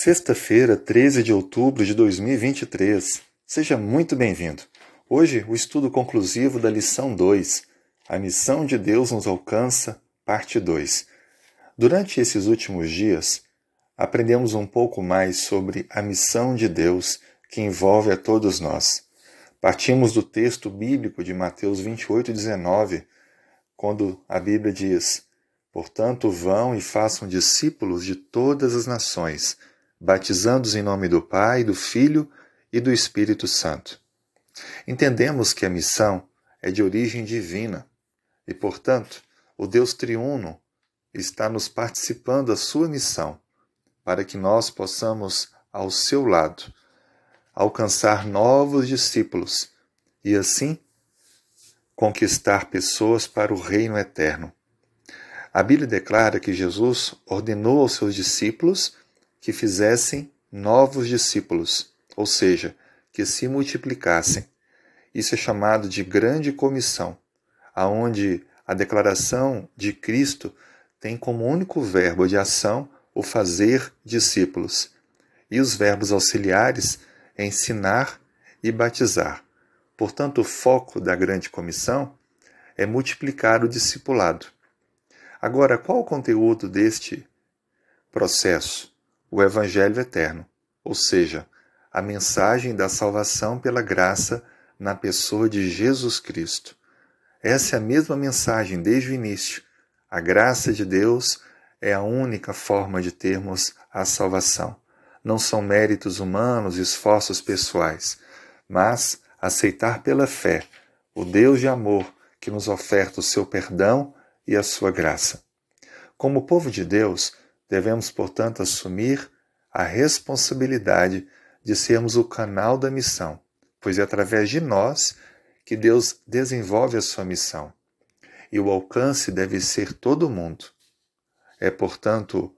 Sexta-feira, 13 de outubro de 2023. Seja muito bem-vindo. Hoje, o estudo conclusivo da lição 2, A Missão de Deus nos Alcança, parte 2. Durante esses últimos dias, aprendemos um pouco mais sobre a missão de Deus que envolve a todos nós. Partimos do texto bíblico de Mateus 28, 19, quando a Bíblia diz: Portanto, vão e façam discípulos de todas as nações batizando-os em nome do Pai, do Filho e do Espírito Santo. Entendemos que a missão é de origem divina e, portanto, o Deus triuno está nos participando da sua missão para que nós possamos, ao seu lado, alcançar novos discípulos e, assim, conquistar pessoas para o reino eterno. A Bíblia declara que Jesus ordenou aos seus discípulos que fizessem novos discípulos, ou seja, que se multiplicassem. Isso é chamado de grande comissão, aonde a declaração de Cristo tem como único verbo de ação o fazer discípulos, e os verbos auxiliares ensinar e batizar. Portanto, o foco da grande comissão é multiplicar o discipulado. Agora, qual o conteúdo deste processo? O Evangelho eterno, ou seja, a mensagem da salvação pela graça na pessoa de Jesus Cristo. Essa é a mesma mensagem desde o início. A graça de Deus é a única forma de termos a salvação. Não são méritos humanos, esforços pessoais, mas aceitar pela fé o Deus de amor que nos oferta o seu perdão e a sua graça. Como povo de Deus, Devemos, portanto, assumir a responsabilidade de sermos o canal da missão, pois é através de nós que Deus desenvolve a sua missão. E o alcance deve ser todo mundo. É, portanto,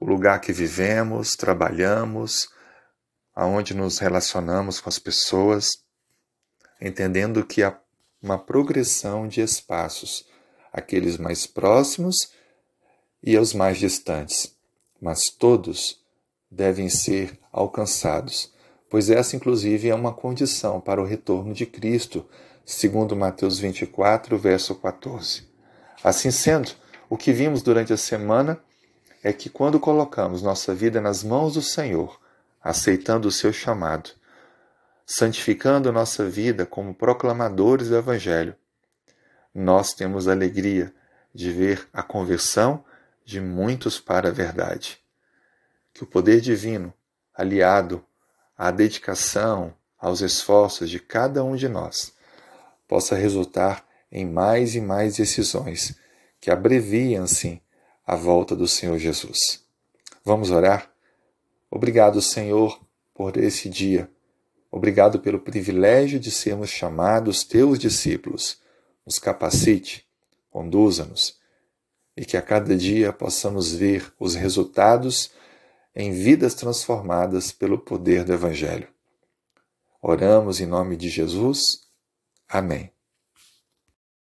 o lugar que vivemos, trabalhamos, aonde nos relacionamos com as pessoas, entendendo que há uma progressão de espaços, aqueles mais próximos e aos mais distantes, mas todos devem ser alcançados, pois essa, inclusive, é uma condição para o retorno de Cristo, segundo Mateus 24, verso 14. Assim sendo, o que vimos durante a semana é que quando colocamos nossa vida nas mãos do Senhor, aceitando o seu chamado, santificando nossa vida como proclamadores do Evangelho, nós temos a alegria de ver a conversão de muitos para a verdade. Que o poder divino, aliado à dedicação, aos esforços de cada um de nós, possa resultar em mais e mais decisões que abreviam, sim, a volta do Senhor Jesus. Vamos orar? Obrigado, Senhor, por esse dia. Obrigado pelo privilégio de sermos chamados teus discípulos. Nos capacite, conduza-nos e que a cada dia possamos ver os resultados em vidas transformadas pelo poder do Evangelho. Oramos em nome de Jesus. Amém.